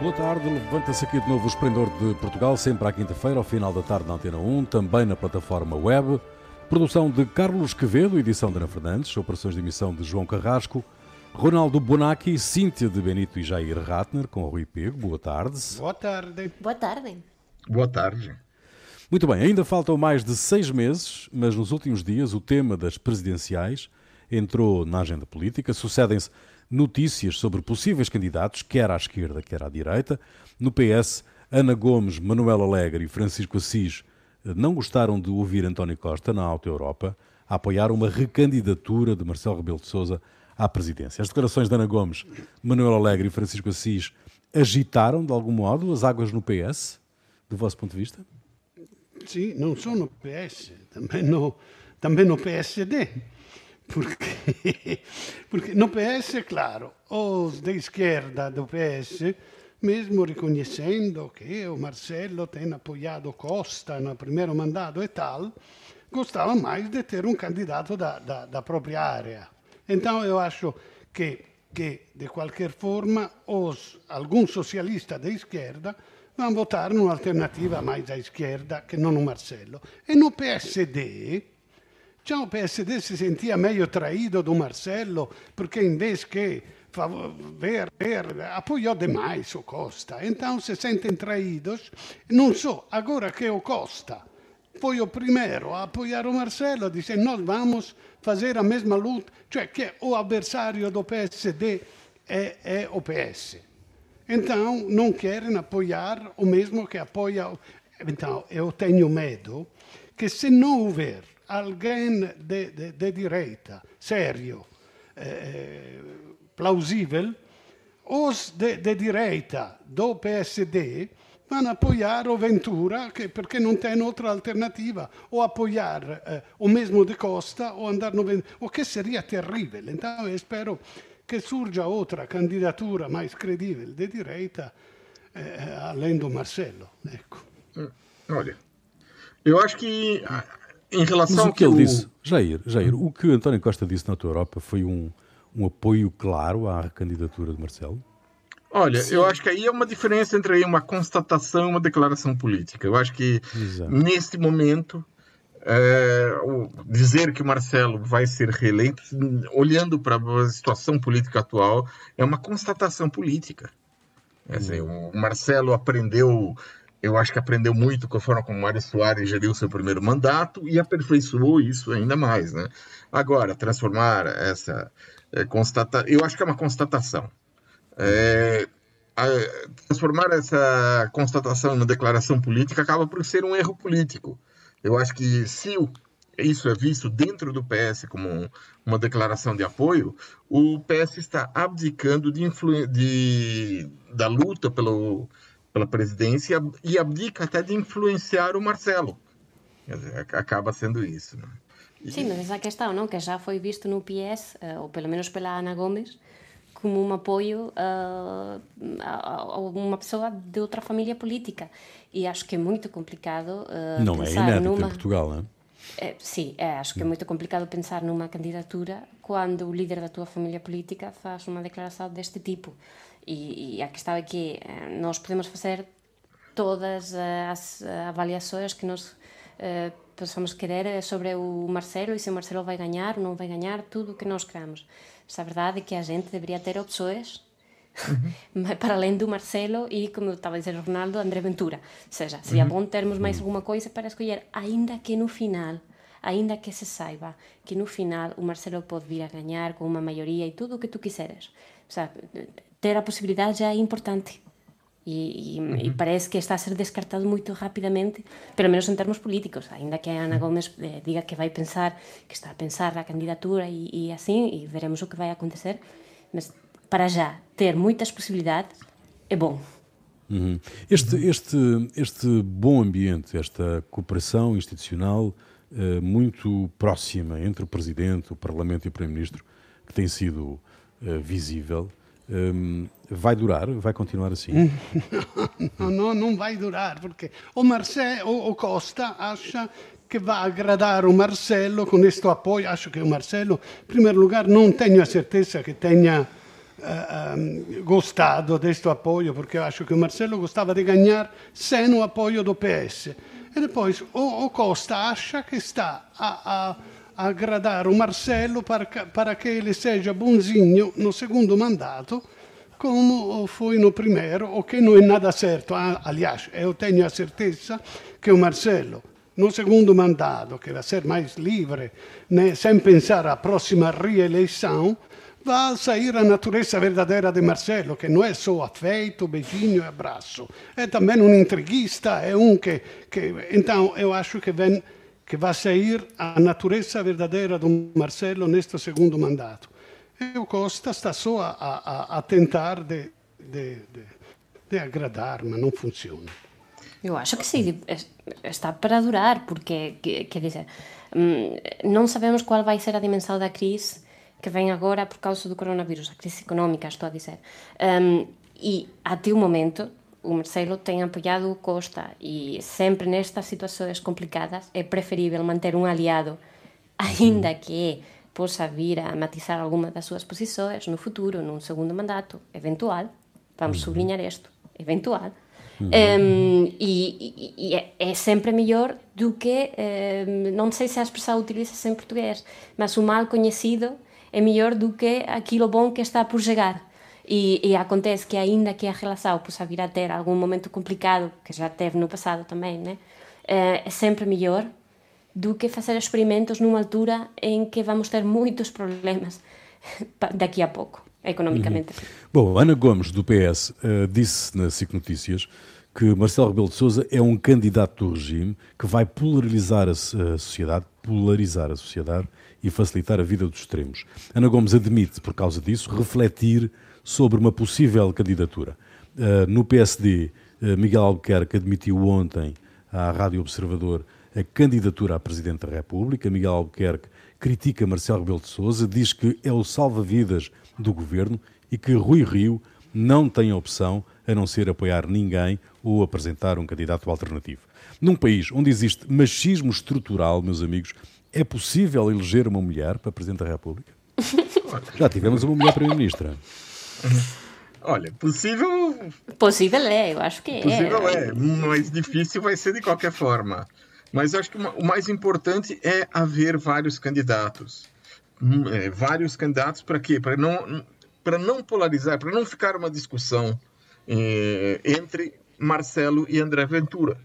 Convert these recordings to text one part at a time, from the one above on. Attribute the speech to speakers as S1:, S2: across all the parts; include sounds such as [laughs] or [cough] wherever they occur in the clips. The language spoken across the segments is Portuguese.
S1: Boa tarde, levanta-se aqui de novo o Esplendor de Portugal, sempre à quinta-feira, ao final da tarde na Antena 1, também na plataforma web. Produção de Carlos Quevedo, edição de Ana Fernandes, operações de emissão de João Carrasco, Ronaldo Bonacci, Cíntia de Benito e Jair Ratner, com Rui Pego. Boa tarde.
S2: Boa tarde.
S3: Boa tarde.
S4: Boa tarde.
S1: Muito bem, ainda faltam mais de seis meses, mas nos últimos dias o tema das presidenciais entrou na agenda política. Sucedem-se notícias sobre possíveis candidatos, quer à esquerda, quer à direita. No PS, Ana Gomes, Manuel Alegre e Francisco Assis eh, não gostaram de ouvir António Costa na Alta Europa a apoiar uma recandidatura de Marcelo Rebelo de Sousa à presidência. As declarações de Ana Gomes, Manuel Alegre e Francisco Assis agitaram, de algum modo, as águas no PS, do vosso ponto de vista?
S2: Sim, não só no PS, também no, também no PSD. Porque, [laughs] porque no PS, claro, os de esquerda do PS, mesmo reconhecendo que o Marcelo tem apoiado Costa no primeiro mandato e tal, gostavam mais de ter um candidato da, da, da própria área. Então eu acho que, que de qualquer forma, os, alguns socialistas de esquerda vão votar numa alternativa mais à esquerda que não no Marcelo. E no PSD, o PSD si sentia meglio traído do Marcelo perché invece che ver, ver, apoiou demais o Costa. Então se sentem traídos. Não só, agora que o Costa foi o primeiro a apoiar o Marcelo, disse nós vamos fazer a mesma luta, cioè che o avversario do PSD é o PS. Então não querem apoiar o mesmo que apoia. Então eu tenho medo que se não houver alguém de, de, de direita, sério, eh, plausível, os de, de, direita do PSD vão apoiar o Ventura que, porque não tem outra alternativa, ou apoiar eh, o mesmo de Costa, ou andar no Ventura, o que seria terrível. Então eu espero que surja outra candidatura mais credível de direita, eh, além do Marcelo. Ecco.
S4: Olha, eu acho que em relação Mas
S1: o que ele o... disse, Jair, Jair, o que António Costa disse na tua Europa foi um, um apoio claro à candidatura de Marcelo?
S4: Olha, Sim. eu acho que aí é uma diferença entre uma constatação e uma declaração política. Eu acho que Exato. neste momento é, dizer que o Marcelo vai ser reeleito, olhando para a situação política atual, é uma constatação política. Assim, o Marcelo aprendeu eu acho que aprendeu muito com a forma como Mário Soares geriu seu primeiro mandato e aperfeiçoou isso ainda mais, né? Agora, transformar essa é, constata, eu acho que é uma constatação. É, a, transformar essa constatação em uma declaração política acaba por ser um erro político. Eu acho que se o, isso é visto dentro do PS como um, uma declaração de apoio, o PS está abdicando de, de da luta pelo pela presidência e abdica até de influenciar o Marcelo. Dizer, acaba sendo isso. Né?
S3: E... Sim, mas essa questão, não? que já foi visto no PS, uh, ou pelo menos pela Ana Gomes, como um apoio uh, a, uma pessoa de outra família política. E acho que é muito complicado uh,
S1: Não é inédito numa... em Portugal, não é?
S3: É, sim, é, acho que é muito complicado pensar numa candidatura quando o líder da tua família política faz uma declaração deste tipo. E, e a questão é que eh, nós podemos fazer todas as avaliações que nós eh, possamos querer sobre o Marcelo e se o Marcelo vai ganhar ou não vai ganhar, tudo o que nós queramos. Mas a verdade é que a gente deveria ter opções uhum. [laughs] para além do Marcelo e, como estava a dizer o Ronaldo, André Ventura. Ou seja, seria uhum. bom termos mais uhum. alguma coisa para escolher, ainda que no final, ainda que se saiba que no final o Marcelo pode vir a ganhar com uma maioria e tudo o que tu quiseres. O sea, ter a possibilidade já é importante. E, e, uhum. e, parece que está a ser descartado muito rapidamente, pelo menos em termos políticos, ainda que a Ana Gomes eh, diga que vai pensar, que está a pensar a candidatura e, e assim, e veremos o que vai acontecer, mas para já ter muitas possibilidades é bom.
S1: Uhum. Este, este, este bom ambiente, esta cooperação institucional uh, muito próxima entre o Presidente, o Parlamento e o Primeiro-Ministro, que tem sido uh, visível, um, vai durar? Vai continuar assim? [laughs]
S2: não, não, não vai durar, porque o, Marcelo, o Costa acha que vai agradar o Marcelo com este apoio. Acho que o Marcelo, em primeiro lugar, não tenho a certeza que tenha uh, gostado deste apoio, porque acho que o Marcelo gostava de ganhar sem o apoio do PS. E depois o, o Costa acha que está a, a, agradar o Marcelo para, que ele seja bonzinho no segundo mandato, como foi no primeiro, o que não é nada certo. Aliás, eu tenho a certeza que o Marcelo no segundo mandato, che vai ser mais livre, né, sem pensar a próxima reeleição, vai sair a natureza verdadeira de Marcelo, que não é só afeto, beijinho e abraço. É também um intriguista, é um que, que... Então, eu acho que, vem, que vai sair a natureza verdadeira do Marcelo neste segundo mandato. E o Costa está só a, a, a tentar de, de, de, de agradar, mas não funciona.
S3: Eu acho que sim, está para durar, porque, quer dizer, non sabemos qual vai ser a dimensão da crise que vem agora por causa do coronavírus, a crise económica, estou a dizer. Um, e até o momento, o Marcelo tem apoiado o Costa e sempre nestas situações complicadas é preferível manter um aliado, ainda que possa vir a matizar alguma das suas posições no futuro, num segundo mandato eventual, vamos sublinhar isto, eventual, Um, e, e é, é, sempre melhor do que, um, não sei se a expressão utiliza-se em português, mas o mal conhecido é melhor do que aquilo bom que está por chegar. E, e, acontece que ainda que a relação possa vir a ter algum momento complicado, que já teve no passado também, né? é sempre melhor do que fazer experimentos numa altura em que vamos ter muitos problemas [laughs] daqui a pouco, economicamente. Uhum.
S1: Bom, Ana Gomes, do PS, uh, disse na SIC Notícias que Marcelo Rebelo de Sousa é um candidato do regime que vai polarizar a sociedade, polarizar a sociedade e facilitar a vida dos extremos. Ana Gomes admite, por causa disso, refletir sobre uma possível candidatura. Uh, no PSD, uh, Miguel Albuquerque admitiu ontem à Rádio Observador a candidatura a Presidente da República. Miguel Albuquerque critica Marcelo Rebelo de Sousa, diz que é o salva-vidas do governo e que Rui Rio não tem opção a não ser apoiar ninguém ou apresentar um candidato alternativo. Num país onde existe machismo estrutural, meus amigos, é possível eleger uma mulher para Presidente da República? [laughs] Já tivemos uma mulher Primeira-Ministra.
S4: Olha, possível.
S3: Possível é, eu acho que é.
S4: Possível é, mas difícil vai ser de qualquer forma. Mas eu acho que o mais importante é haver vários candidatos. Hum, é, vários candidatos para quê? Para não, não polarizar, para não ficar uma discussão é, entre Marcelo e André Ventura.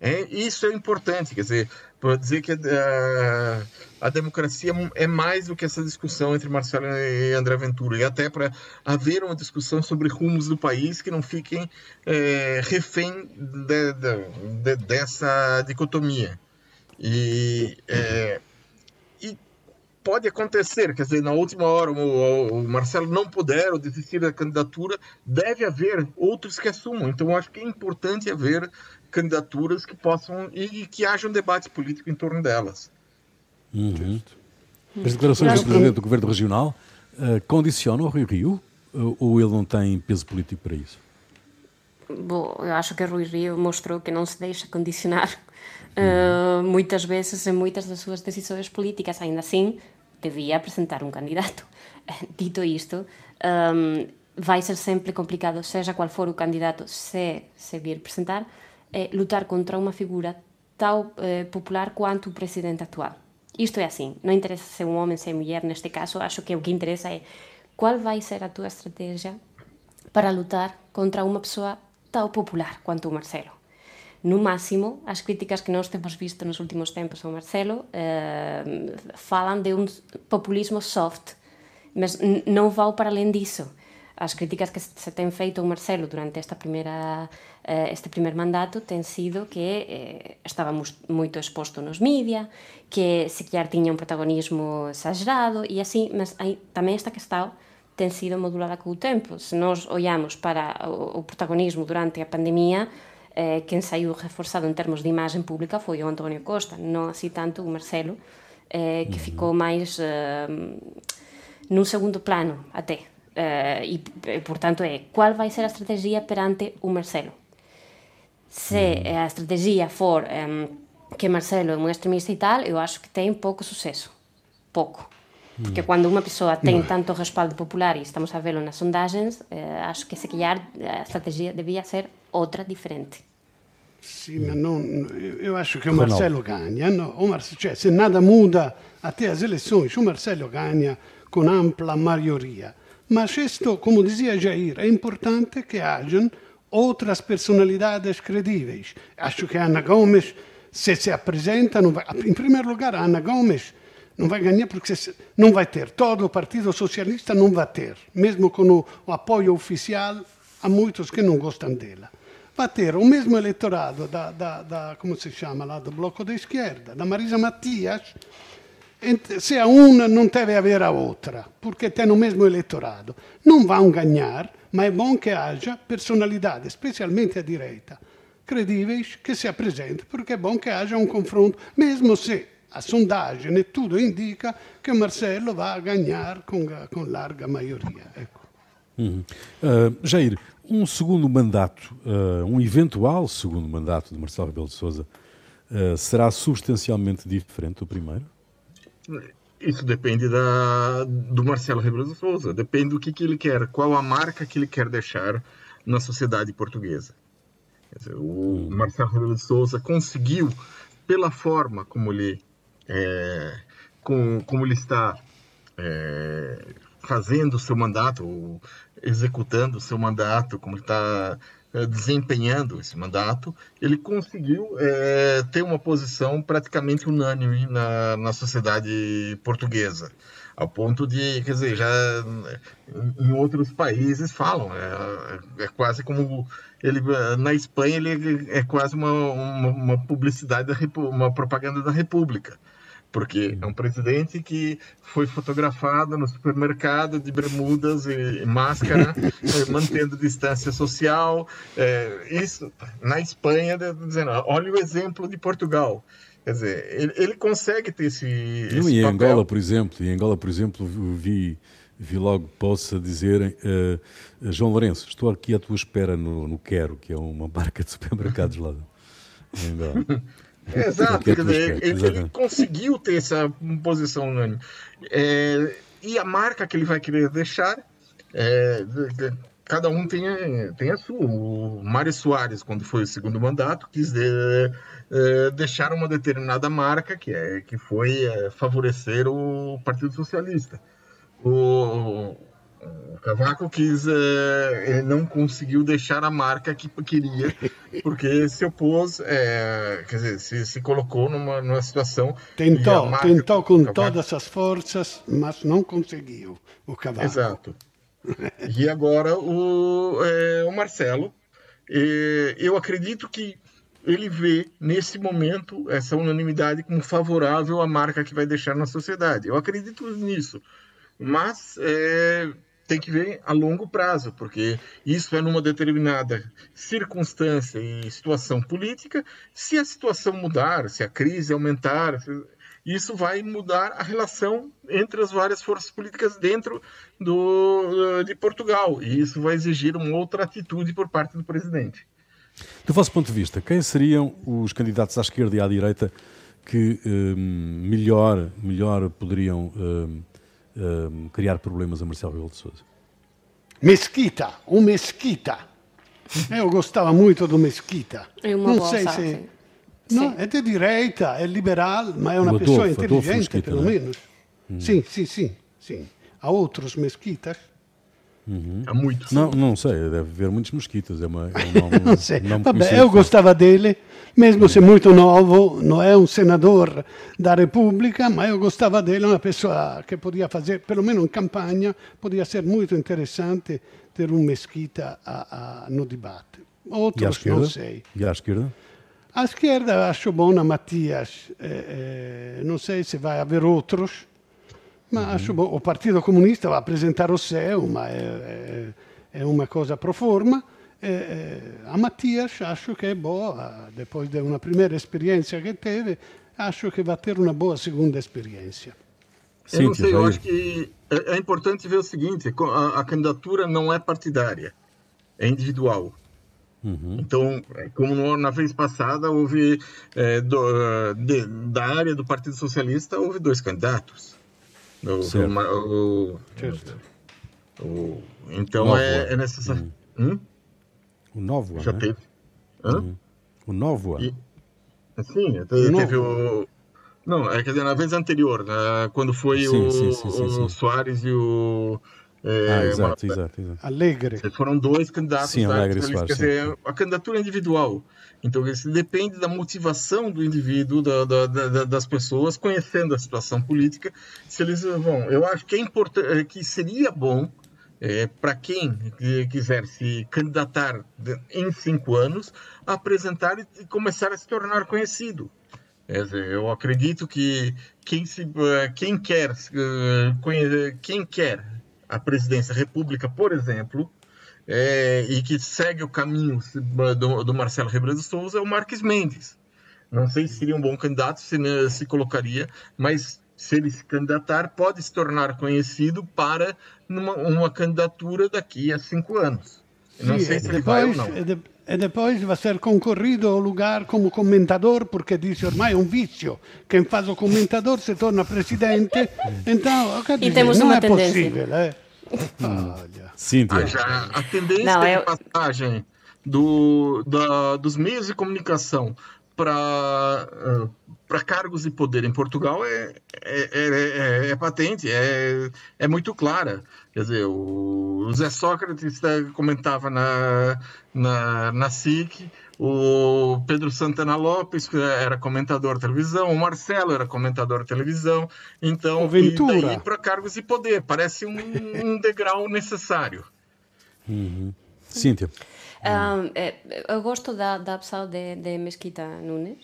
S4: É, isso é importante, quer dizer, para dizer que a, a, democracia é mais do que essa discussão entre Marcelo e André Ventura, e até para haver uma discussão sobre rumos do país que não fiquem é, refém de, de, de, dessa dicotomia. E, é, e pode acontecer, quer dizer, na última hora o, o, Marcelo não puder ou desistir da candidatura, deve haver outros que assumam. Então, acho que é importante haver candidaturas que possam e que haja um debate político em torno delas.
S1: Uhum. As declarações do presidente do governo regional uh, condicionam o Rio Rio uh, ou ele não tem peso político para isso?
S3: Bom, eu acho que Rui Rio mostrou que não se deixa condicionar uh, muitas vezes em muitas das suas decisões políticas. Ainda assim, devia apresentar um candidato. [laughs] Dito isto, um, vai ser sempre complicado, seja qual for o candidato, se se vir apresentar, é lutar contra uma figura tão eh, popular quanto o presidente atual. Isto é assim, não interessa se é um homem, se é mulher, neste caso, acho que o que interessa é qual vai ser a tua estratégia para lutar contra uma pessoa tão popular quanto o Marcelo. No máximo, as críticas que nós temos visto nos últimos tempos ao Marcelo eh, falam de um populismo soft, mas não vão para além disso as críticas que se ten feito ao Marcelo durante esta primeira eh, este primer mandato ten sido que eh, estaba moito exposto nos media, que se quer tiña un protagonismo exagerado e así, mas hai, tamén esta questão ten sido modulada co tempo. Se nós olhamos para o, o protagonismo durante a pandemia, eh, quen saiu reforzado en termos de imagen pública foi o Antonio Costa, non así tanto o Marcelo, que ficou máis eh, nun segundo plano até e, portanto, é qual vai ser a estratégia perante o Marcelo. Se mm. a estratégia for um, que Marcelo é um extremista e tal, eu acho que tem pouco sucesso. Pouco. Porque quando uma pessoa tem tanto respaldo popular, e estamos a vê-lo nas sondagens, eh, acho que se calhar a estratégia devia ser outra, diferente.
S2: Sì, ma non, io acho che o Marcelo ganha. No? O Marcelo, cioè, se nada muda até as eleições, o Marcelo ganha com ampla maioria. Mas isto, como dizia Jair, é importante que hajam outras personalidades credíveis. Acho que Ana Gomes, se se apresenta, não vai, em primeiro lugar, Ana Gomes não vai ganhar porque não vai ter. Todo o Partido Socialista não vai ter. Mesmo com o, o apoio oficial, há muitos que não gostam dela. Vai ter o mesmo eleitorado da, da, da como se chama lá, do Bloco da Esquerda, da Marisa Matias, se a uma não deve haver a outra, porque tem o mesmo eleitorado. Não vão ganhar, mas é bom que haja personalidade, especialmente à direita, credíveis, que se apresentem, porque é bom que haja um confronto, mesmo se a sondagem e tudo indica que Marcelo vai ganhar com, com larga maioria. Ecco.
S1: Uhum. Uh, Jair, um segundo mandato, uh, um eventual segundo mandato de Marcelo Rebelo de Sousa, uh, será substancialmente diferente do primeiro?
S4: Isso depende da, do Marcelo Rebelo de Souza, depende do que, que ele quer, qual a marca que ele quer deixar na sociedade portuguesa. Dizer, o Marcelo Rebelo de Souza conseguiu, pela forma como ele, é, com, como ele está é, fazendo o seu mandato, executando o seu mandato, como ele está desempenhando esse mandato, ele conseguiu é, ter uma posição praticamente unânime na, na sociedade portuguesa, ao ponto de, quer dizer, já em outros países falam, é, é quase como ele na Espanha ele é quase uma, uma, uma publicidade, da, uma propaganda da República porque é um presidente que foi fotografado no supermercado de bermudas e máscara, [laughs] eh, mantendo distância social. É, isso na Espanha, dizendo, olha o exemplo de Portugal. Quer dizer, ele, ele consegue ter esse. esse
S1: em Angola, por exemplo, em Angola, por exemplo, vi vi logo possa dizer uh, João Lourenço, estou aqui à tua espera no, no Quero, que é uma [laughs] marca de supermercados lá em Angola. [laughs]
S4: Exato, quer dizer, ele, ele, conseguiu ter essa posição unânime. É, e a marca que ele vai querer deixar, é, cada um tem, tem a sua. O Mário Soares, quando foi o segundo mandato, quis de, é, deixar uma determinada marca, que, é, que foi é, favorecer o Partido Socialista. O, o Cavaco quis, é, ele não conseguiu deixar a marca que queria, [laughs] porque se opôs, é, quer dizer, se, se colocou numa, numa situação.
S2: Tentou, tentou com Cavaco... todas as forças, mas não conseguiu o Cavaco.
S4: Exato. [laughs] E agora o, é, o Marcelo, eu acredito que ele vê nesse momento essa unanimidade como favorável à marca que vai deixar na sociedade. Eu acredito nisso. Mas tem que ver a longo prazo, porque isso é numa determinada circunstância e situação política. Se a situação mudar, se a crise aumentar, isso vai mudar a relação entre as várias forças políticas dentro do, de Portugal. E isso vai exigir uma outra atitude por parte do presidente.
S1: Do vosso ponto de vista, quem seriam os candidatos à esquerda e à direita que hum, melhor, melhor poderiam hum, uh, criar problemas a Marcelo Rebelo de Sousa?
S2: Mesquita, o Mesquita. Eu gostava muito do Mesquita.
S3: É uma Não sei se...
S2: Não, é de direita, é liberal, mas é uma Adolfo, pessoa inteligente, Mesquita, pelo né? menos. Hum. Sim, sim, sim, sim. Há outros mesquitas.
S1: Uhum. Há muitos. Não, não sei, deve haver muitos mosquitos. É uma, é um nome, [laughs]
S2: não sei. Vabbè, eu gostava dele, mesmo se muito novo, não é um senador da República, mas eu gostava dele, uma pessoa que podia fazer, pelo menos em campanha, podia ser muito interessante ter um Mesquita a, a, no debate. Outros não sei.
S1: E à esquerda?
S2: À esquerda acho bom a Matias, eh, eh, não sei se vai haver outros, ma acho bom. O Partido Comunista vai apresentar o seu, mas é, é, é uma coisa pro forma. E, a Mattias acho che è boa, depois de uma primeira experiência que teve, acho que vai ter uma boa segunda experiência.
S4: Eu não sei, eu acho que é, é importante ver o seguinte: a, a, candidatura não é partidária, é individual. Uhum. Então, é, como na vez passada houve é, do, de, da área do Partido Socialista houve dois candidatos. O, o, o, então é, é, necessário. Hum. Hum?
S1: O novo
S4: Já
S1: né?
S4: teve. Hã? Uhum.
S1: O novo
S4: e, Sim, teve, teve o. Não, é quer dizer, na vez anterior, né, quando foi sim, o, sim, sim, o Soares e o.
S1: É, ah, exato, uma, exato, exato.
S2: Alegre.
S4: Foram dois candidatos.
S1: Sim,
S4: da,
S1: Alegre Soares,
S4: quer dizer, a candidatura individual. Então, isso depende da motivação do indivíduo, da, da, da, das pessoas, conhecendo a situação política. Se eles vão, eu acho que é importante, que seria bom é, para quem quiser se candidatar em cinco anos, apresentar e começar a se tornar conhecido. Eu acredito que quem, se, quem, quer, eh, quem quer a presidência da República, por exemplo, é, e que segue o caminho do, do Marcelo Rebelo de Souza é o Marques Mendes. Não sei se seria um bom candidato, se né, se colocaria, mas se ele se candidatar, pode se tornar conhecido para numa, uma candidatura daqui a cinco anos. Não sei se ele vai ou não.
S2: E depois vai ser concorrido ao lugar como comentador, porque diz ormai é um vício. Quem faz o comentador se torna presidente. então,
S3: e temos
S2: não é
S3: tendência.
S2: possível. É?
S1: Olha. Cíntia.
S4: Ah, já, a tendência não, eu... de passagem do, da, dos meios de comunicação para uh, para cargos de poder em Portugal é, é, é, é, patente, é, é muito clara. Quer dizer, o Zé Sócrates comentava na, na, na SIC, o Pedro Santana Lopes era comentador de televisão, o Marcelo era comentador de televisão, então
S2: Ventura.
S4: para cargos de poder parece um, um degrau necessário.
S1: Uhum. Cíntia.
S3: Um, eu gosto da, da opção de, de Mesquita Nunes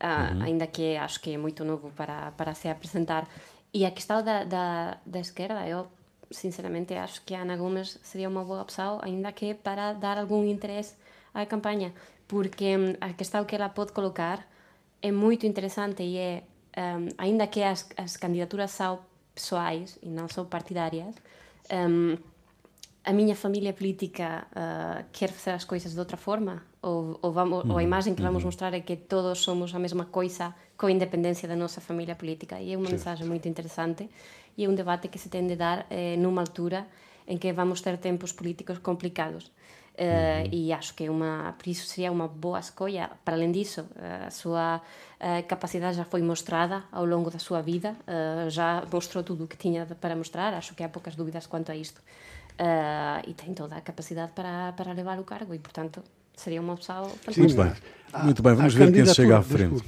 S3: uh, uhum. ainda que acho que é muito novo para, para se apresentar. E a questão da, da, da esquerda, eu sinceramente acho que a Ana Gomes seria uma boa opção, ainda que para dar algum interesse à campanha, porque mm, a questão que ela pode colocar é muito interessante e é, ehm, um, ainda que as, as candidaturas são pessoais e não são partidárias, um, ehm, a minha família política uh, quer fazer as coisas de outra forma? Ou, ou, vamos, uhum. ou a imagem que vamos uhum. mostrar é que todos somos a mesma coisa com a independência da nossa família política? E é uma Sim. mensagem muito interessante e é um debate que se tem de dar eh, numa altura em que vamos ter tempos políticos complicados. Uh, uhum. E acho que é uma, por isso seria uma boa escolha. Para além disso, a sua uh, capacidade já foi mostrada ao longo da sua vida, já mostrou tudo o que tinha para mostrar. Acho que há poucas dúvidas quanto a isto e tem toda a capacidade para, para levar o cargo e, portanto, seria uma opção fantástica.
S1: Muito bem, muito bem. vamos ver quem chega à frente.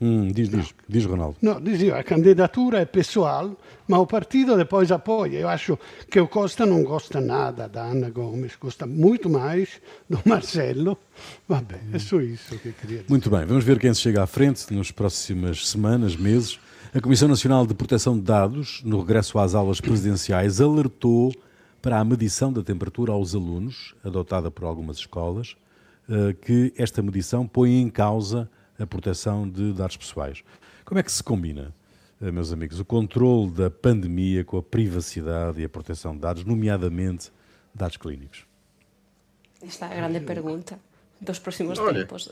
S1: Hum, diz, diz, diz, Ronaldo.
S2: No, dizia, a candidatura é pessoal, mas o partido depois apoia. Eu acho que o Costa não gosta nada da Ana Gomes, gosta muito mais do Marcelo. Vabbè, é só isso que eu queria dizer.
S1: Muito bem, vamos ver quem se chega à frente nas próximas semanas, meses. A Comissão Nacional de Proteção de Dados, no regresso às aulas presidenciais, alertou para a medição da temperatura aos alunos, adotada por algumas escolas, eh, que esta medição põe em causa a proteção de dados pessoais. Como é que se combina, eh, meus amigos, o controle da pandemia com a privacidade e a proteção de dados, nomeadamente dados clínicos?
S3: Esta é a grande pergunta dos próximos Olha. tempos.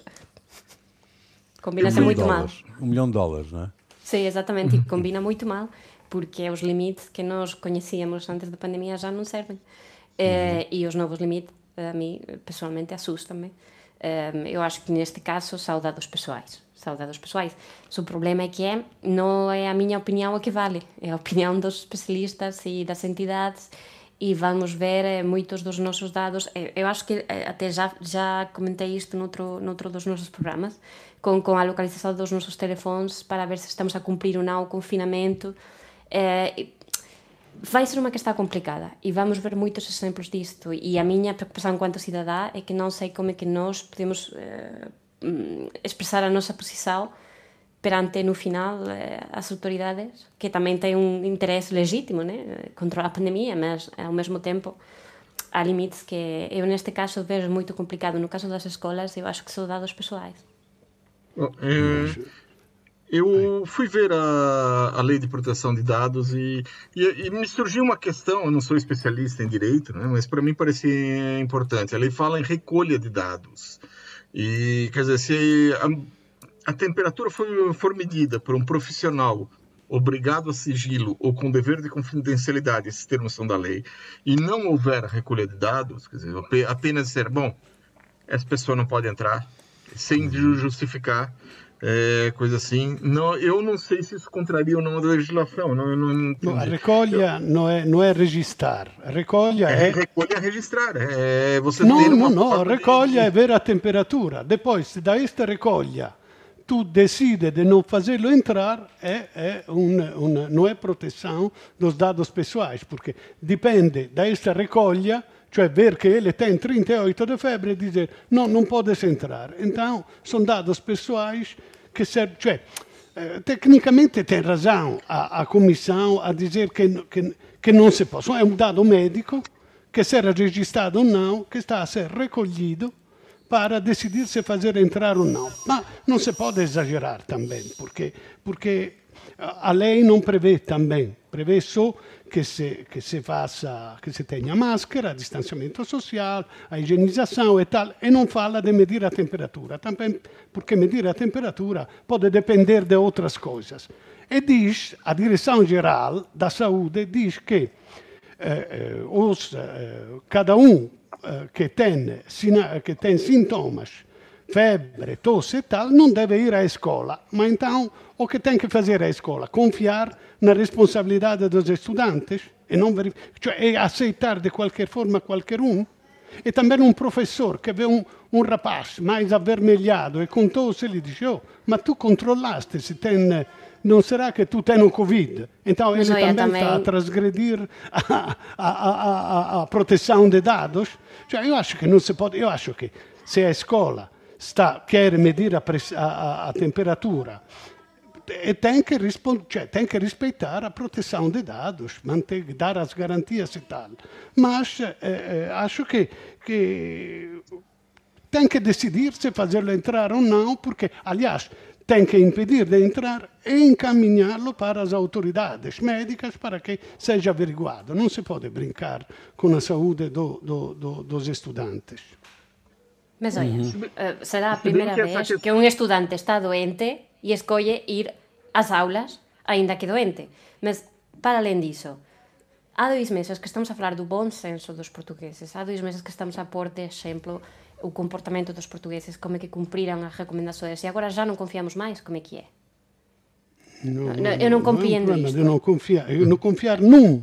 S3: Combina-se muito dólares,
S1: mal. Um milhão de dólares, não é?
S3: Sim, exatamente, e combina muito mal porque os limites que nós conhecíamos antes da pandemia já não servem. Eh, uhum. e os novos limites, a mim, pessoalmente, assustam-me. Um, eu acho que neste caso são dados pessoais. São dados pessoais. o problema é que é, não é a minha opinião a que vale, é a opinião dos especialistas e das entidades e vamos ver eh, muitos dos nossos dados. Eh, eu acho que até já, já comentei isto noutro, noutro dos nossos programas, com, com a localização dos nossos telefones para ver se estamos a cumprir ou não o confinamento vai ser uma questão complicada e vamos ver muitos exemplos disto. E a minha preocupação enquanto cidadã é que não sei como é que nós podemos uh, expressar a nossa posição perante no final uh, as autoridades que também têm um interesse legítimo né controlar a pandemia mas ao mesmo tempo há limites que eu neste caso vejo muito complicado. No caso das escolas eu acho que são dados pessoais
S4: eu fui ver a, a lei de proteção de dados e, e, e, me surgiu uma questão. Eu não sou especialista em direito, né, mas para mim parecia importante. A lei fala em recolha de dados. E, quer dizer, se a, a temperatura for, for medida por um profissional obrigado a sigilo ou com dever de confidencialidade, esses termos são da lei, e não houver recolha de dados, quer dizer, apenas ser, bom, essa pessoa não pode entrar, sem uhum. justificar, é, coisa assim. Não, eu não sei se isso contraria ou não a legislação. Não, não,
S2: não a recolha não é, não é registrar. Recolha é...
S4: é... Recolha é registrar. É você
S2: não, não, não. Recolha de... é ver a temperatura. Depois, da esta recolha, tu decide de não fazê-lo entrar, é, é uma, uma, não é proteção dos dados pessoais, porque depende da esta recolha cioè ver che ele tem 38 de febre e dizer não, não podes entrar. Então, são dados pessoais que servem, cioè, eh, tecnicamente tem razão a, a comissão a dizer que, que, que não se pode. É um dado médico que será registrado ou não, que está a ser recolhido para decidir se fazer entrar ou não. Mas não se pode exagerar também, porque, porque a lei não prevê também, prevê só que se, que se faça, que se tenha máscara, distanciamento social, a higienização e tal, e não fala de medir a temperatura, também porque medir a temperatura pode depender de outras coisas. E diz, a Direção-Geral da Saúde diz que eh, eh os, eh, cada um eh, que, tem, que tem sintomas, febre, tosse e tal, não deve ir à escola. Mas então, o que tem que fazer a escola? Confiar na responsabilidade dos estudantes e, não cioè, e aceitar de qualquer forma qualquer um. E também um professor que vê um, um rapaz mais avermelhado e com tosse lhe diz: oh, ma tu controllaste se tem. Não será que tu tens o Covid? Então ele também, também, está a transgredir a, a, a, a, proteção de dados. Cioè, eu acho que não se pode. Eu acho que se a escola está, quer medir a, a temperatura e tem que, cioè, tem que respeitar a proteção de dados, manter, dar as garantias e tal. Mas eh, eh, acho que, que tem que decidir se fazê-lo entrar ou não, porque, aliás, tem que impedir de entrar e encaminhá-lo para as autoridades médicas para que seja averiguado. Não se pode brincar com a saúde do, do, do, dos estudantes.
S3: Mas olha, uh será a primeira vez que un estudante está doente e escolle ir ás aulas, aínda que doente. Mas, para além diso, há dois meses que estamos a falar do bon senso dos portugueses, há dois meses que estamos a pôr de exemplo o comportamento dos portugueses, como é que cumpriram as recomendações, e agora já não confiamos mais, como é que é?
S2: Não, não, eu não compreendo não é isto. Eu não confiar, eu não confiar num.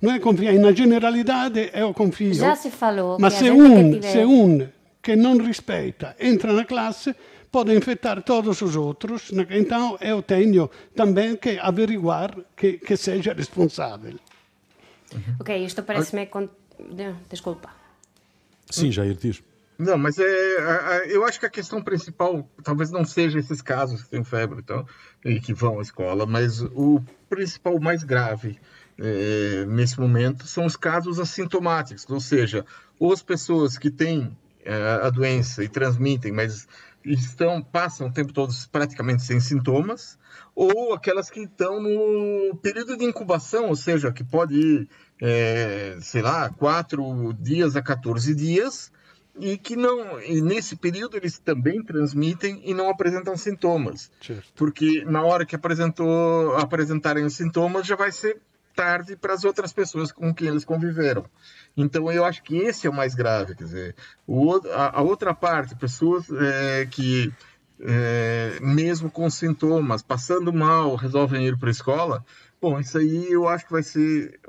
S2: Não é confiar na generalidade, eu confio.
S3: Já se falou.
S2: Mas se um, tiver... se um que não respeita entra na classe, pode infectar todos os outros. Então, eu tenho também que averiguar que, que seja responsável.
S3: Ok, isto parece-me... Con... Desculpa.
S1: Sim, Jair, diz.
S4: Não, mas é, eu acho que a questão principal talvez não seja esses casos que têm febre então, e que vão à escola, mas o principal, mais grave é, nesse momento são os casos assintomáticos, ou seja, ou as pessoas que têm a doença e transmitem, mas estão passam o tempo todo praticamente sem sintomas, ou aquelas que estão no período de incubação, ou seja, que pode ir, é, sei lá, 4 dias a 14 dias, e que não, e nesse período eles também transmitem e não apresentam sintomas. Certo. Porque na hora que apresentou, apresentarem os sintomas, já vai ser tarde para as outras pessoas com quem eles conviveram. Então eu acho que esse é o mais grave, quer dizer, o, a, a outra parte, pessoas é, que é, mesmo com sintomas, passando mal, resolvem ir para a escola, bom, isso aí eu acho que vai ser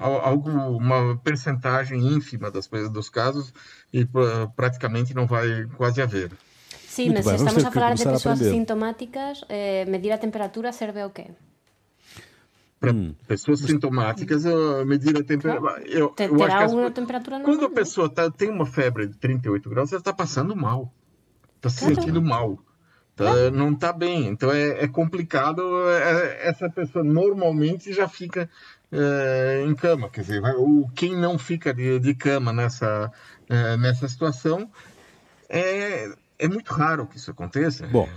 S4: algo, uma percentagem ínfima das, dos casos e praticamente não vai quase haver.
S3: Sim, Muito mas bem, se estamos a falar de pessoas sintomáticas, eh, medir a temperatura serve ao quê?
S4: Para hum. pessoas sintomáticas, eu medir a temperatura. Eu,
S3: Ter, eu terá alguma temperatura normal.
S4: Quando a pessoa tá, tem uma febre de 38 graus, ela está passando mal. Está se sentindo mal. Tá, não está bem. Então é, é complicado. É, essa pessoa normalmente já fica é, em cama. Quer dizer, o, quem não fica de, de cama nessa, é, nessa situação é, é muito raro que isso aconteça.
S1: Bom.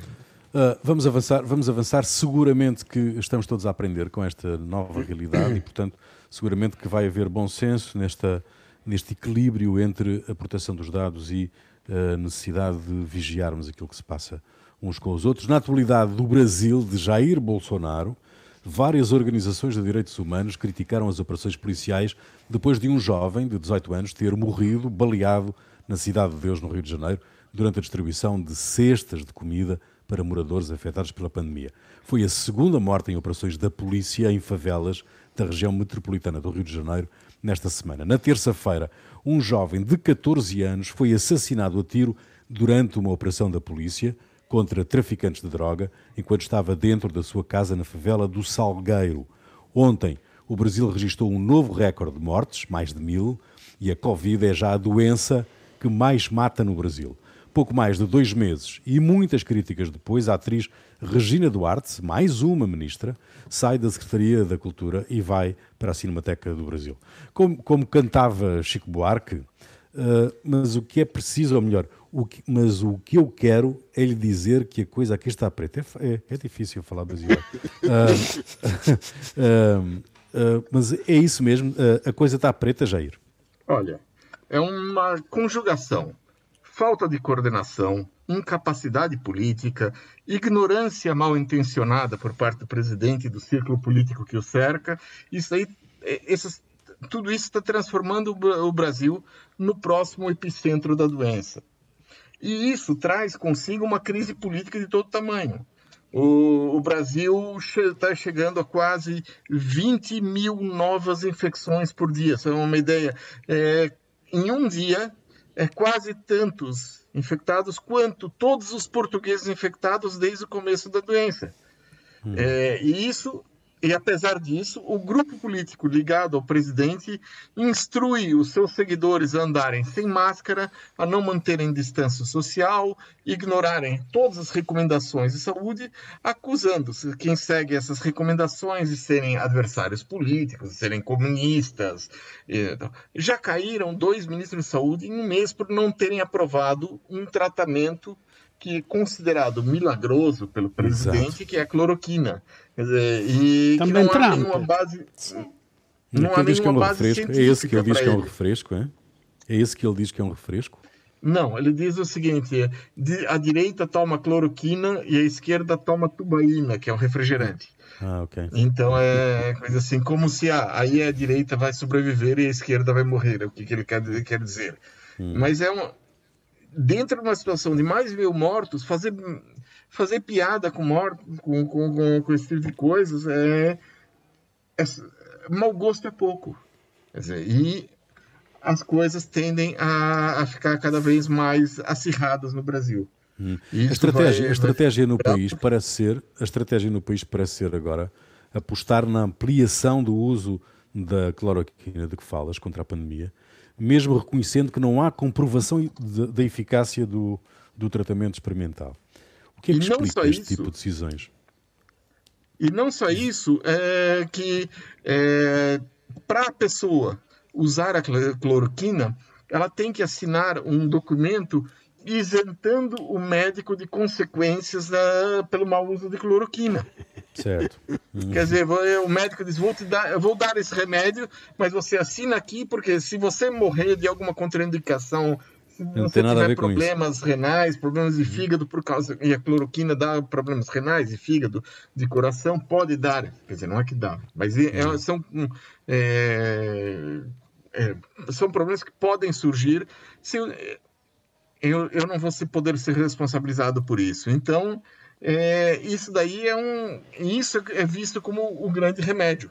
S1: Uh, vamos avançar, vamos avançar. Seguramente que estamos todos a aprender com esta nova realidade e, portanto, seguramente que vai haver bom senso nesta, neste equilíbrio entre a proteção dos dados e a necessidade de vigiarmos aquilo que se passa uns com os outros. Na atualidade do Brasil, de Jair Bolsonaro, várias organizações de direitos humanos criticaram as operações policiais depois de um jovem de 18 anos ter morrido baleado na Cidade de Deus, no Rio de Janeiro, durante a distribuição de cestas de comida para moradores afetados pela pandemia. Foi a segunda morte em operações da polícia em favelas da região metropolitana do Rio de Janeiro nesta semana. Na terça-feira, um jovem de 14 anos foi assassinado a tiro durante uma operação da polícia contra traficantes de droga enquanto estava dentro da sua casa na favela do Salgueiro. Ontem, o Brasil registrou um novo recorde de mortes, mais de mil, e a Covid é já a doença que mais mata no Brasil. Pouco mais de dois meses e muitas críticas depois, a atriz Regina Duarte, mais uma ministra, sai da Secretaria da Cultura e vai para a Cinemateca do Brasil. Como, como cantava Chico Buarque, uh, mas o que é preciso, ou melhor, o que, mas o que eu quero é lhe dizer que a coisa aqui está preta. É, é, é difícil falar brasileiro. uh, uh, mas é isso mesmo, a coisa está preta, Jair.
S4: Olha, é uma conjugação. Falta de coordenação, incapacidade política, ignorância mal intencionada por parte do presidente e do círculo político que o cerca. Isso aí, é, esses, tudo isso está transformando o Brasil no próximo epicentro da doença. E isso traz consigo uma crise política de todo tamanho. O, o Brasil está che chegando a quase 20 mil novas infecções por dia. Só uma ideia. É, em um dia, é quase tantos infectados quanto todos os portugueses infectados desde o começo da doença. Hum. É, e isso e apesar disso, o grupo político ligado ao presidente instrui os seus seguidores a andarem sem máscara, a não manterem distância social, ignorarem todas as recomendações de saúde, acusando quem segue essas recomendações de serem adversários políticos, de serem comunistas. Já caíram dois ministros de saúde em um mês por não terem aprovado um tratamento que é considerado milagroso pelo presidente, Exato. que é a cloroquina. Quer dizer, e
S2: Também
S4: que não
S2: Trump.
S4: há nenhuma base.
S1: Não há diz que é um refresco. É esse que ele diz que é um refresco, é? É esse que ele diz que é um refresco?
S4: Não, ele diz o seguinte: a direita toma cloroquina e a esquerda toma tubaína, que é um refrigerante.
S1: Ah, ok.
S4: Então é coisa assim, como se ah, aí a direita vai sobreviver e a esquerda vai morrer, é o que, que ele quer, quer dizer. Hum. Mas é um. Dentro de uma situação de mais mil mortos, fazer fazer piada com morte, com, com, com, com, esse tipo de coisas, é, é mau gosto é pouco. Dizer, e as coisas tendem a, a ficar cada vez mais acirradas no Brasil.
S1: Hum. A estratégia, vai, a estratégia no país parece ser, a estratégia no país parece ser agora apostar na ampliação do uso da cloroquina de que falas contra a pandemia, mesmo reconhecendo que não há comprovação da eficácia do, do tratamento experimental. O que é que e explica este isso, tipo de decisões?
S4: E não só isso, é que é, para a pessoa usar a cloroquina, ela tem que assinar um documento isentando o médico de consequências da, pelo mau uso de cloroquina.
S1: Certo.
S4: Quer dizer, o médico diz: vou, te dar, eu vou dar esse remédio, mas você assina aqui, porque se você morrer de alguma contraindicação se não você tiver problemas renais, problemas de fígado por causa e a cloroquina dá problemas renais e fígado, de coração pode dar, quer dizer, não é que dá, mas é, é são é, é, são problemas que podem surgir se eu, eu não vou poder ser responsabilizado por isso. Então, é, isso daí é um isso é visto como o grande remédio.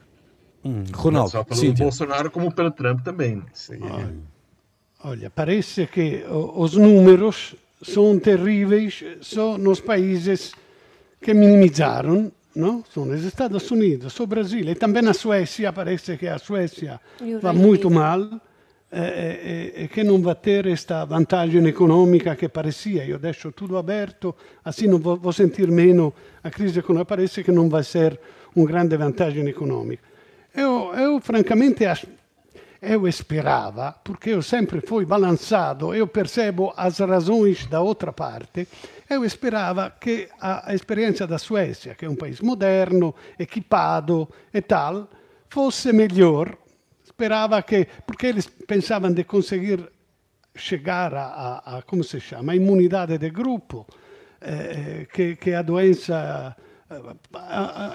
S1: Hum, Ronaldo,
S4: não só pelo Cíntia. Bolsonaro como pelo Trump também. Isso aí
S2: é... Olha, parece que os números são terríveis só nos países que minimizaram, não? São os Estados Unidos, o Brasil e também a Suécia, parece que a Suécia vai muito mal e, e, e, que não vai ter esta vantagem econômica que parecia. Eu deixo tudo aberto, assim não vou, vou sentir menos a crise econômica. Parece que não vai ser uma grande vantagem econômica. Eu, eu francamente acho eu esperava, porque eu sempre fui balançado, eu percebo as razões da outra parte, eu esperava que a, a experiência da Suécia, que é um país moderno, equipado e tal, fosse melhor. Esperava que, porque eles pensavam de conseguir chegar a, a, a como se chama, a imunidade de grupo, eh, que, que a doença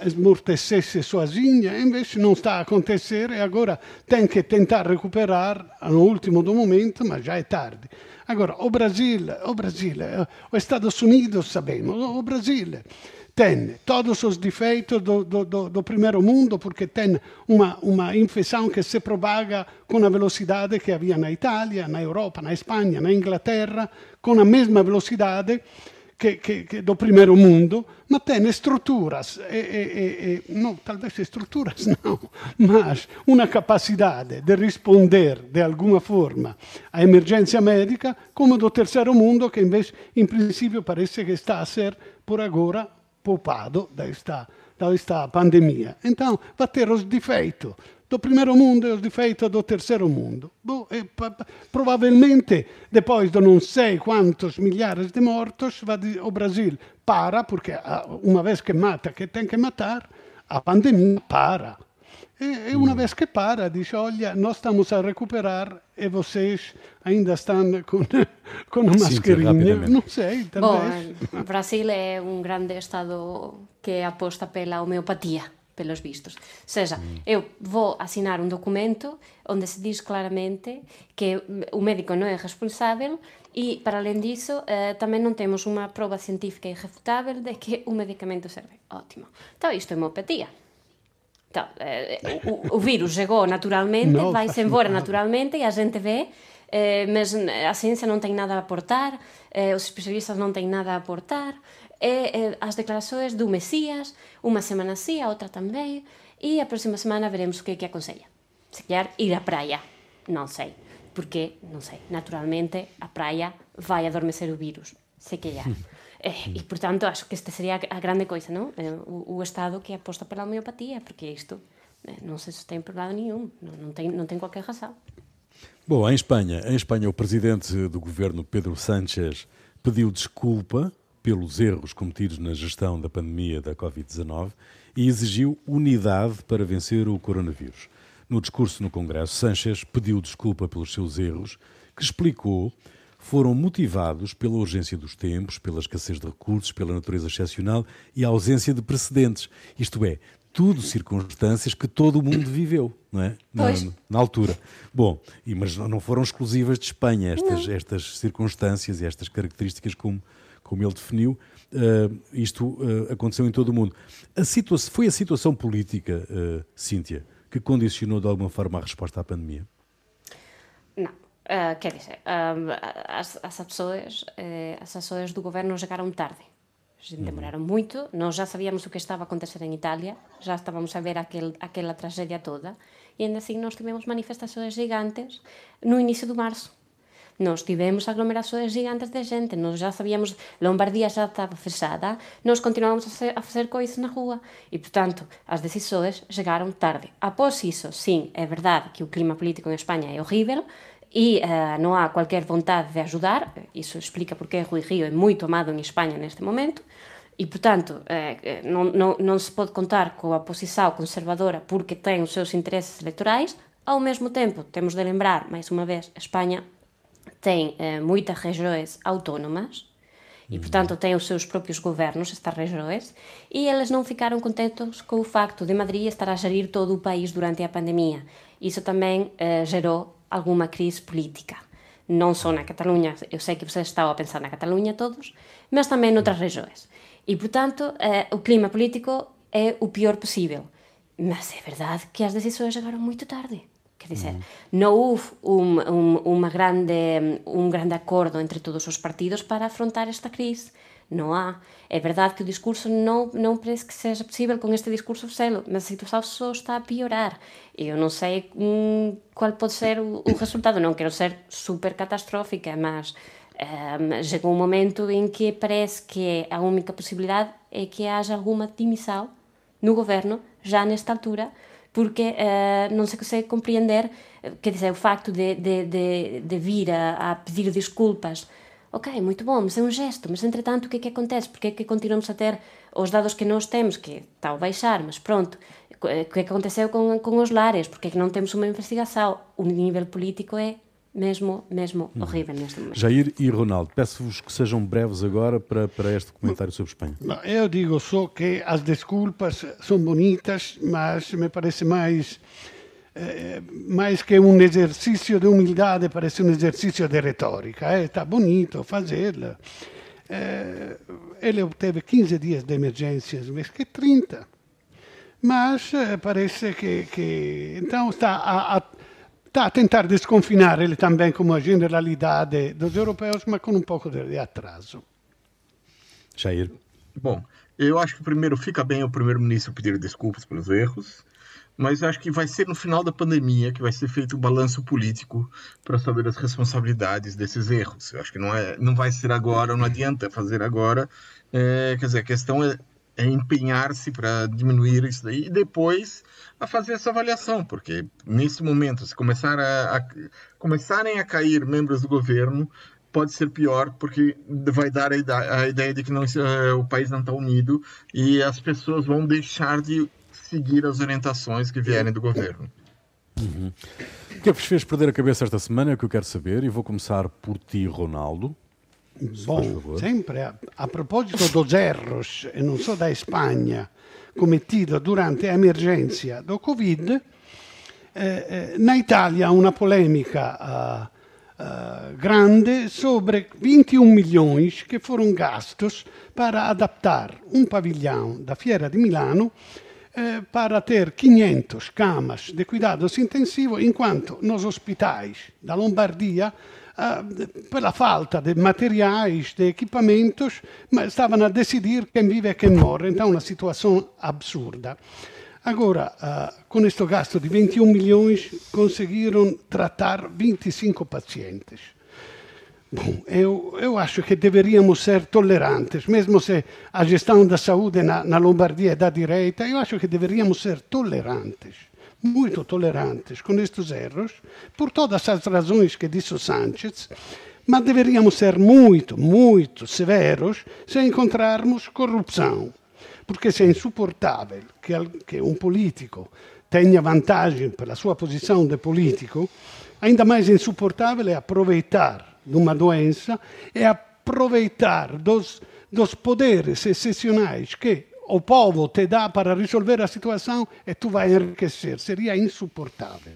S2: esmortecesse sozinha, invece não está a acontecer e agora tem que tentar recuperar no último momento, mas já é tarde. Agora, o Brasil, o Brasil, os Estados Unidos sabemos, o Brasil tem todos os defeitos do, do, do, do, primeiro mundo, porque tem uma, uma infecção que se propaga com a velocidade que havia na Itália, na Europa, na Espanha, na Inglaterra, com a mesma velocidade che, che do primeiro mundo, ma tem estruturas, e, e, e, não, talvez estruturas [laughs] não, mas uma capacidade de responder de alguma forma à emergência médica como do terceiro mundo, que invece, em princípio, parece que está a ser, por agora, poupado desta, desta pandemia. Então, vai ter os defeitos do primeiro mundo e os defeitos do terceiro mundo. Provavelmente, depois de não sei quantos milhares de mortos, o Brasil para, porque ah, uma vez que mata, que tem que matar, a pandemia para. E, e uma hum. vez que para, diz: Olha, nós estamos a recuperar e vocês ainda estão com, [laughs] com uma mascarinha. Não sei, talvez.
S3: Bom, o Brasil é um grande estado que aposta pela homeopatia pelos vistos. Seja, mm. eu vou asinar un documento onde se diz claramente que o médico non é responsável e, para além disso, eh, tamén non temos unha prova científica irrefutável de que o medicamento serve. Ótimo. Então, isto é homeopatía. Eh, o, o virus chegou naturalmente, no, vai se embora naturalmente e a gente vê eh, mas a ciencia non ten nada a aportar, eh, os especialistas non ten nada a aportar, e, as declarações do Messias, uma semana sim, a outra também, e a próxima semana veremos o que é que aconselha. Se quer ir à praia, não sei, porque, não sei, naturalmente a praia vai adormecer o vírus, se calhar. [laughs] Eh, e, portanto, acho que esta seria a grande coisa, não? Eh, o, o Estado que aposta pela homeopatia, porque isto eh, não se sustém por lado nenhum, não, não, tem, não tem qualquer razão.
S1: Bom, em Espanha, em Espanha o presidente do governo, Pedro Sánchez, pediu desculpa pelos erros cometidos na gestão da pandemia da Covid-19 e exigiu unidade para vencer o coronavírus. No discurso no Congresso, Sanchez pediu desculpa pelos seus erros, que explicou foram motivados pela urgência dos tempos, pela escassez de recursos, pela natureza excepcional e a ausência de precedentes. Isto é, tudo circunstâncias que todo o mundo viveu, não é? Na, na altura. Bom, e, mas não foram exclusivas de Espanha estas, estas circunstâncias e estas características como como ele definiu, uh, isto uh, aconteceu em todo o mundo. A foi a situação política, uh, Cíntia, que condicionou de alguma forma a resposta à pandemia?
S3: Não. Uh, quer dizer, um, as, as, ações, as ações do governo chegaram tarde. Uhum. Demoraram uhum. muito. Nós já sabíamos o que estava a acontecer em Itália, já estávamos a ver aquel, aquela tragédia toda, e ainda assim nós tivemos manifestações gigantes no início de março Nos tivemos aglomerações gigantes de xente, nos já sabíamos, Lombardía xa estaba fechada, nos continuamos a, a facer coisas na rúa e, portanto, as decisões chegaron tarde. Após iso, sim, é verdade que o clima político en España é horrível, e uh, há qualquer vontade de ajudar, iso explica porque Rui Río é moi tomado en España neste momento, e, portanto, eh, non, non se pode contar coa posição conservadora porque ten os seus interesses electorais, ao mesmo tempo, temos de lembrar, máis unha vez, España tem eh, moitas regiões autónomas e, portanto, tem os seus próprios governos, estas regiões, e eles não ficaram contentes com o facto de Madrid estar a gerir todo o país durante a pandemia. Isso também eh, gerou alguma crise política. Não só na Catalunha, eu sei que vocês estavam a pensar na Catalunha todos, mas também noutras regiões. E, portanto, eh, o clima político é o pior possível. Mas é verdade que as decisões chegaram muito tarde. Quer dizer, mm. non houve un, un, uma grande, un grande acordo entre todos os partidos para afrontar esta crise. Non há. É verdade que o discurso non, non parece que seja possível con este discurso selo, mas a situação só está a piorar. Eu non sei mm, qual pode ser o, o resultado. Non quero ser super catastrófica, mas um, chegou un momento em que parece que a única possibilidade é que haja alguma dimissão no governo, já nesta altura, porque uh, non se consegue compreender, quer dizer, o facto de, de, de, de vir a, a pedir desculpas, ok, muito bom, mas é um gesto, mas entretanto o que é que acontece? Porque é que continuamos a ter os dados que nós temos, que está a baixar, mas pronto, o que é que aconteceu com, com os lares? Porque é que não temos uma investigação? O nível político é mesmo, mesmo uhum. horrível neste momento.
S1: Jair e Ronaldo, peço-vos que sejam breves agora para, para este comentário sobre Espanha.
S2: Eu digo só que as desculpas são bonitas, mas me parece mais eh, mais que um exercício de humildade, parece um exercício de retórica. Está eh, bonito fazê-la. Eh, ele obteve 15 dias de emergência, vez que 30. Mas eh, parece que, que então está a, a está a tentar desconfinar ele também como a generalidade dos europeus, mas com um pouco de atraso.
S1: Jair.
S4: Bom, eu acho que primeiro fica bem o primeiro-ministro pedir desculpas pelos erros, mas acho que vai ser no final da pandemia que vai ser feito o um balanço político para saber as responsabilidades desses erros. Eu acho que não, é, não vai ser agora, não adianta fazer agora. É, quer dizer, a questão é, é empenhar-se para diminuir isso daí e depois a fazer essa avaliação, porque nesse momento, se começar a, a, começarem a cair membros do governo, pode ser pior, porque vai dar a, ideia de que não, uh, o país não está unido e as pessoas vão deixar de seguir as orientações que vierem do governo.
S1: Uhum. O que é que vos fez perder a cabeça esta semana? É o que eu quero saber, e vou começar por ti, Ronaldo.
S2: Bom, sempre a, a proposito dos erros, e non so da Spagna, commettido durante l'emergenza do Covid, eh, eh, na Italia una polemica uh, uh, grande sobre 21 milhões que foram gastos para adaptar um pavilhão da Fiera di Milano eh, para ter 500 camas de cuidados intensivos, enquanto nos hospitais da Lombardia uh, pela falta de materiais, de equipamentos, estavam a decidir quem vive e quem morre. Então, uma situação absurda. Agora, uh, com este gasto de 21 milhões, conseguiram tratar 25 pacientes. Bom, eu, eu acho que deveríamos ser tolerantes, mesmo se a gestão da saúde na, na Lombardia é da direita, eu acho que deveríamos ser tolerantes muito tolerantes com estes erros, por todas as razões que disse o Sánchez, mas deveríamos ser muito, muito severos se encontrarmos corrupção. Porque se é insuportável que, que um político tenha vantagem pela sua posição de político, ainda mais insuportável é aproveitar de uma doença e aproveitar dos, dos poderes excepcionais que o povo te dá para resolver a situação e tu vai enriquecer. Seria insuportável.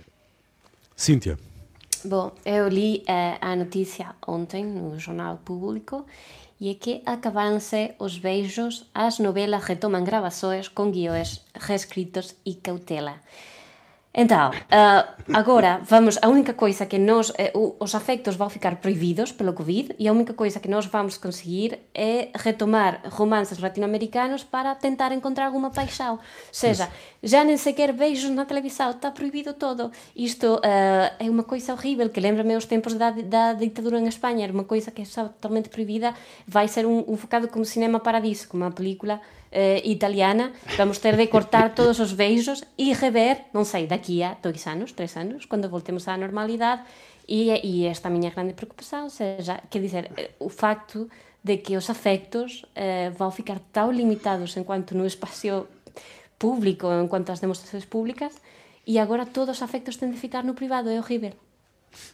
S1: Cíntia.
S3: Bom, eu li uh, a notícia ontem no Jornal Público e é que acabaram-se os beijos, as novelas retomam gravações com guiões reescritos e cautela. Então, uh, agora vamos, a única coisa que nós, uh, os afectos vão ficar proibidos pelo Covid e a única coisa que nós vamos conseguir é retomar romances latino-americanos para tentar encontrar alguma paixão. Ou seja, já nem sequer beijos na televisão, está proibido todo. Isto uh, é uma coisa horrível que lembra-me os tempos da, da ditadura em Espanha, era uma coisa que está totalmente proibida. Vai ser um, um focado como Cinema Paradiso, como uma película eh, italiana, vamos ter de cortar todos os beijos e rever, non sei, daqui a dois anos, tres anos, quando voltemos á normalidade, e, e esta miña grande preocupación, seja, que dizer, eh, o facto de que os afectos eh, vão ficar tão limitados enquanto no espacio público, enquanto as demostrações públicas, e agora todos os afectos têm de ficar no privado, é horrível.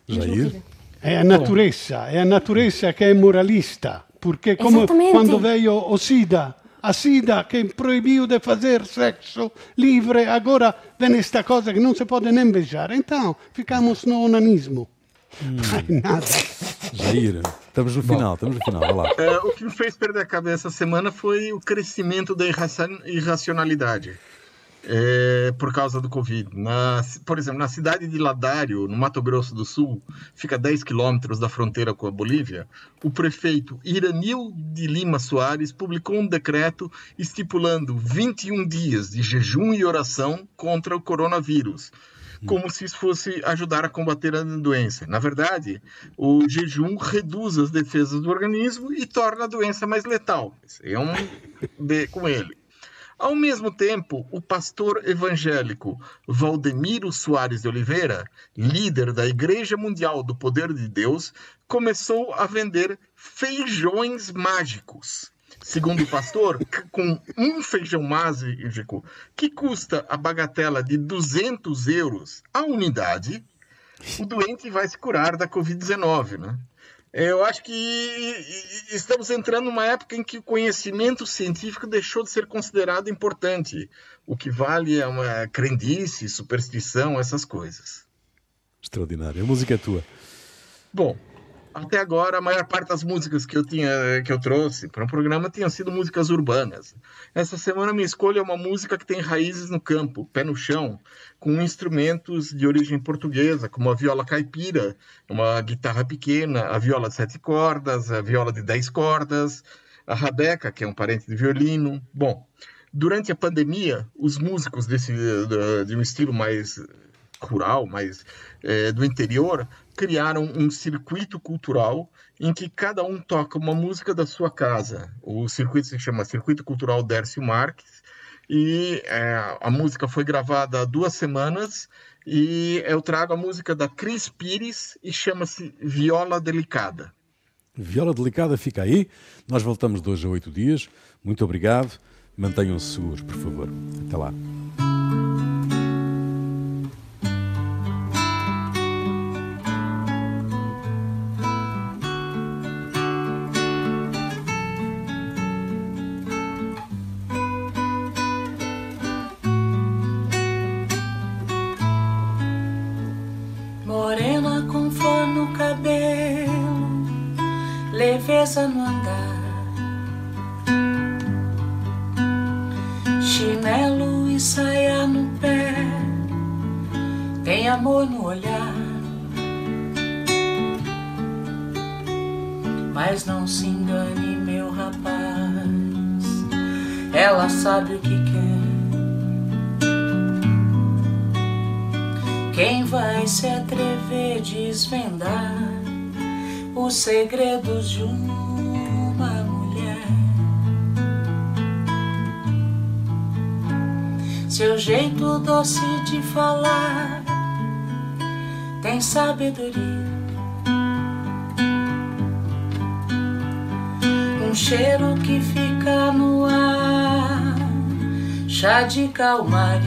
S1: Jair?
S2: É a natureza, é a natureza que é moralista, porque como quando veio o SIDA, a SIDA che proibiu de fazer sexo livre, agora vem esta coisa que não se pode nem beijar. Então, ficamos no onanismo. Hum. [laughs] Ai, nada.
S1: Jair, estamos no final, estamos no final, lá.
S4: É, o que me fez perder a cabeça essa semana foi o crescimento da irracionalidade é, por causa do Covid. Na, por exemplo, na cidade de Ladário, no Mato Grosso do Sul, fica a 10 quilômetros da fronteira com a Bolívia, o prefeito Iranil de Lima Soares publicou um decreto estipulando 21 dias de jejum e oração contra o coronavírus como se isso fosse ajudar a combater a doença. Na verdade, o jejum reduz as defesas do organismo e torna a doença mais letal. é um [laughs] B com ele. Ao mesmo tempo, o pastor evangélico Valdemiro Soares de Oliveira, líder da Igreja Mundial do Poder de Deus, começou a vender feijões mágicos. Segundo o pastor, [laughs] com um feijão mágico que custa a bagatela de 200 euros a unidade, o doente vai se curar da Covid-19, né? Eu acho que estamos entrando numa época em que o conhecimento científico deixou de ser considerado importante. O que vale é uma crendice, superstição, essas coisas.
S1: Extraordinário. A música é tua.
S4: Bom, até agora a maior parte das músicas que eu tinha que eu trouxe para o programa tinham sido músicas urbanas. Essa semana minha escolha é uma música que tem raízes no campo, pé no chão, com instrumentos de origem portuguesa, como a viola caipira, uma guitarra pequena, a viola de sete cordas, a viola de dez cordas, a rabeca, que é um parente de violino. Bom, durante a pandemia, os músicos desse de, de um estilo mais rural, mais é, do interior, criaram um circuito cultural em que cada um toca uma música da sua casa. O circuito se chama Circuito Cultural Dércio Marques e é, a música foi gravada há duas semanas e eu trago a música da Cris Pires e chama-se Viola Delicada.
S1: Viola Delicada fica aí. Nós voltamos de hoje a oito dias. Muito obrigado. Mantenham-se seguros, por favor. Até lá.
S5: No andar. Chinelo e saia no pé, tem amor no olhar. Mas não se engane, meu rapaz, ela sabe o que quer. Quem vai se atrever a desvendar? os segredos de uma Seu jeito doce de falar tem sabedoria. Um cheiro que fica no ar, chá de calmaria.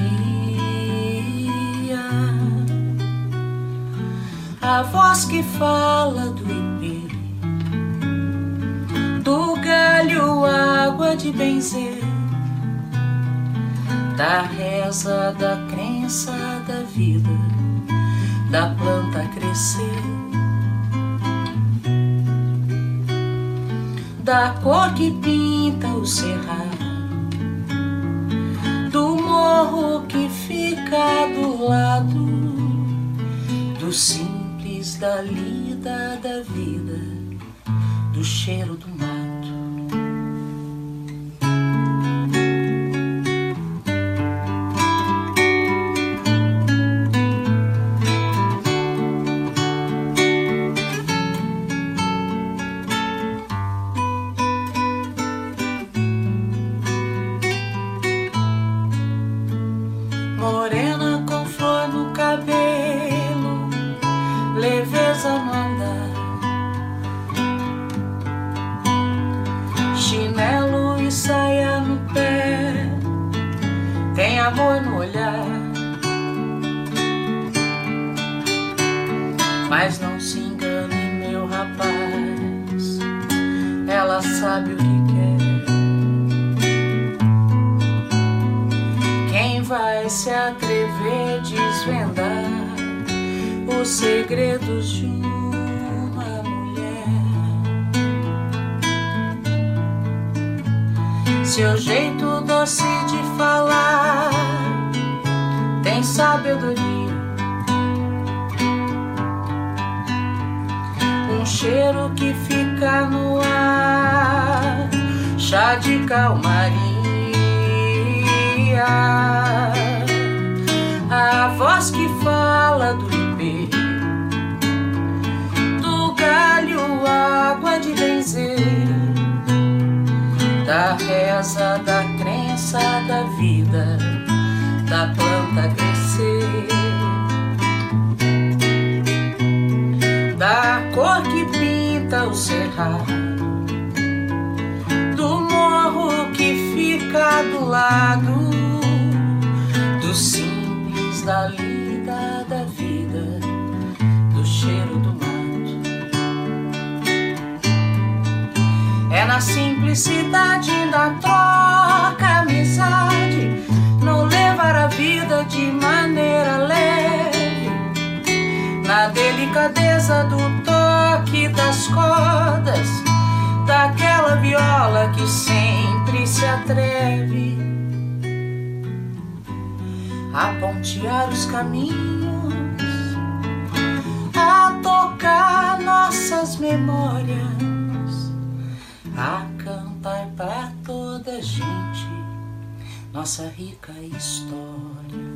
S5: A voz que fala do galho água de benzer, da reza, da crença, da vida, da planta crescer, da cor que pinta o cerrado, do morro que fica do lado, do simples da lida da vida, do cheiro do mar. da planta crescer, da cor que pinta o cerrado, do morro que fica do lado, do simples da lida da vida, do cheiro do mato. É na simplicidade da troca de maneira leve, na delicadeza do toque das cordas, daquela viola que sempre se atreve a pontear os caminhos, a tocar nossas memórias a cantar pra toda gente nossa rica história.